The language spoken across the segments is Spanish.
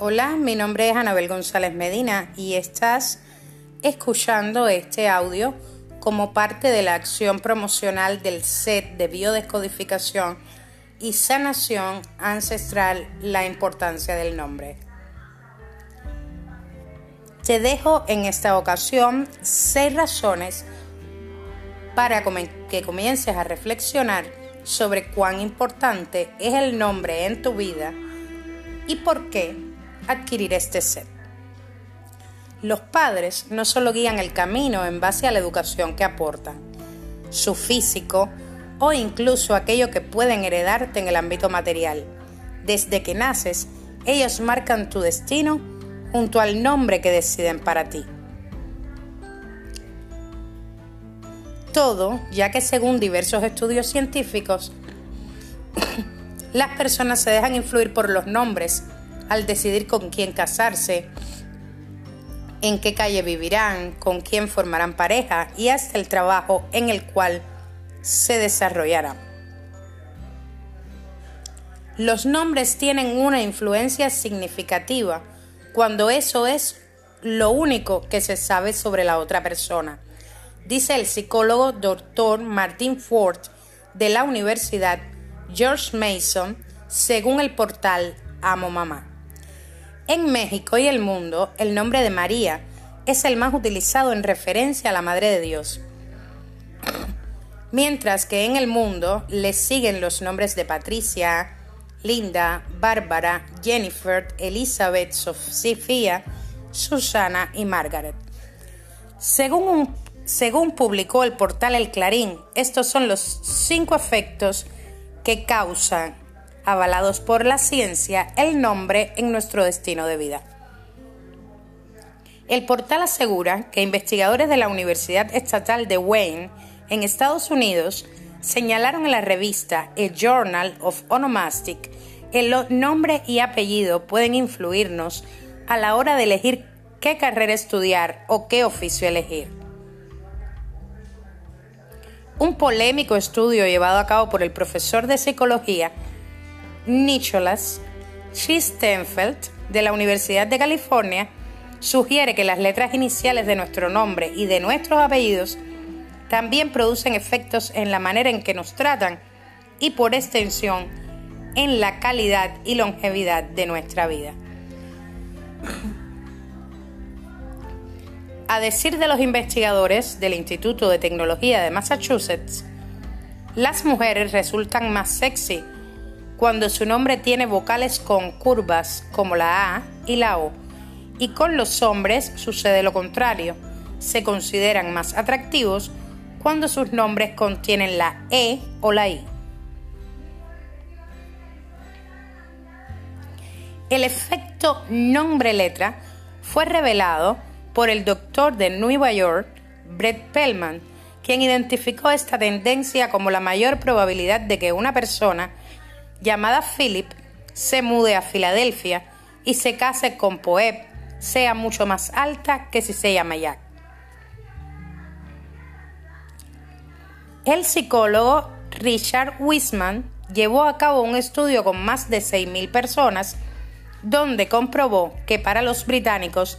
Hola, mi nombre es Anabel González Medina y estás escuchando este audio como parte de la acción promocional del set de biodescodificación y sanación ancestral La importancia del nombre. Te dejo en esta ocasión seis razones para que comiences a reflexionar sobre cuán importante es el nombre en tu vida y por qué adquirir este set. Los padres no solo guían el camino en base a la educación que aportan, su físico o incluso aquello que pueden heredarte en el ámbito material. Desde que naces, ellos marcan tu destino junto al nombre que deciden para ti. Todo, ya que según diversos estudios científicos, las personas se dejan influir por los nombres al decidir con quién casarse, en qué calle vivirán, con quién formarán pareja y hasta el trabajo en el cual se desarrollarán. Los nombres tienen una influencia significativa cuando eso es lo único que se sabe sobre la otra persona, dice el psicólogo Dr. Martin Ford de la Universidad George Mason, según el portal Amo Mamá. En México y el mundo, el nombre de María es el más utilizado en referencia a la Madre de Dios. Mientras que en el mundo le siguen los nombres de Patricia, Linda, Bárbara, Jennifer, Elizabeth, Sofía, Susana y Margaret. Según, según publicó el portal El Clarín, estos son los cinco efectos que causan avalados por la ciencia, el nombre en nuestro destino de vida. El portal asegura que investigadores de la Universidad Estatal de Wayne, en Estados Unidos, señalaron en la revista A Journal of Onomastic que el nombre y apellido pueden influirnos a la hora de elegir qué carrera estudiar o qué oficio elegir. Un polémico estudio llevado a cabo por el profesor de psicología Nicholas Schistenfeld de la Universidad de California sugiere que las letras iniciales de nuestro nombre y de nuestros apellidos también producen efectos en la manera en que nos tratan y por extensión en la calidad y longevidad de nuestra vida. A decir de los investigadores del Instituto de Tecnología de Massachusetts, las mujeres resultan más sexy cuando su nombre tiene vocales con curvas como la A y la O, y con los hombres sucede lo contrario, se consideran más atractivos cuando sus nombres contienen la E o la I. El efecto nombre-letra fue revelado por el doctor de Nueva York, Brett Pellman, quien identificó esta tendencia como la mayor probabilidad de que una persona llamada Philip se mude a Filadelfia y se case con Poeb sea mucho más alta que si se llama Jack. El psicólogo Richard Wiseman llevó a cabo un estudio con más de 6.000 personas donde comprobó que para los británicos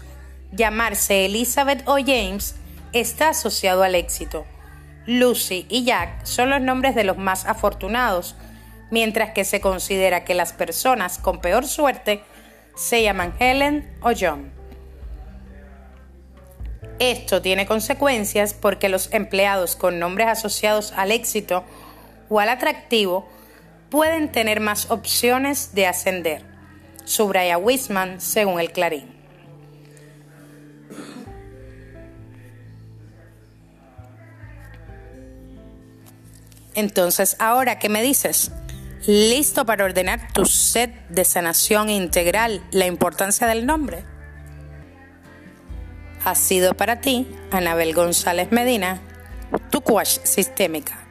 llamarse Elizabeth o James está asociado al éxito. Lucy y Jack son los nombres de los más afortunados, mientras que se considera que las personas con peor suerte se llaman Helen o John. Esto tiene consecuencias porque los empleados con nombres asociados al éxito o al atractivo pueden tener más opciones de ascender, subraya Wisman según el Clarín. Entonces, ahora, ¿qué me dices? ¿Listo para ordenar tu set de sanación integral? La importancia del nombre. Ha sido para ti, Anabel González Medina, tu sistémica.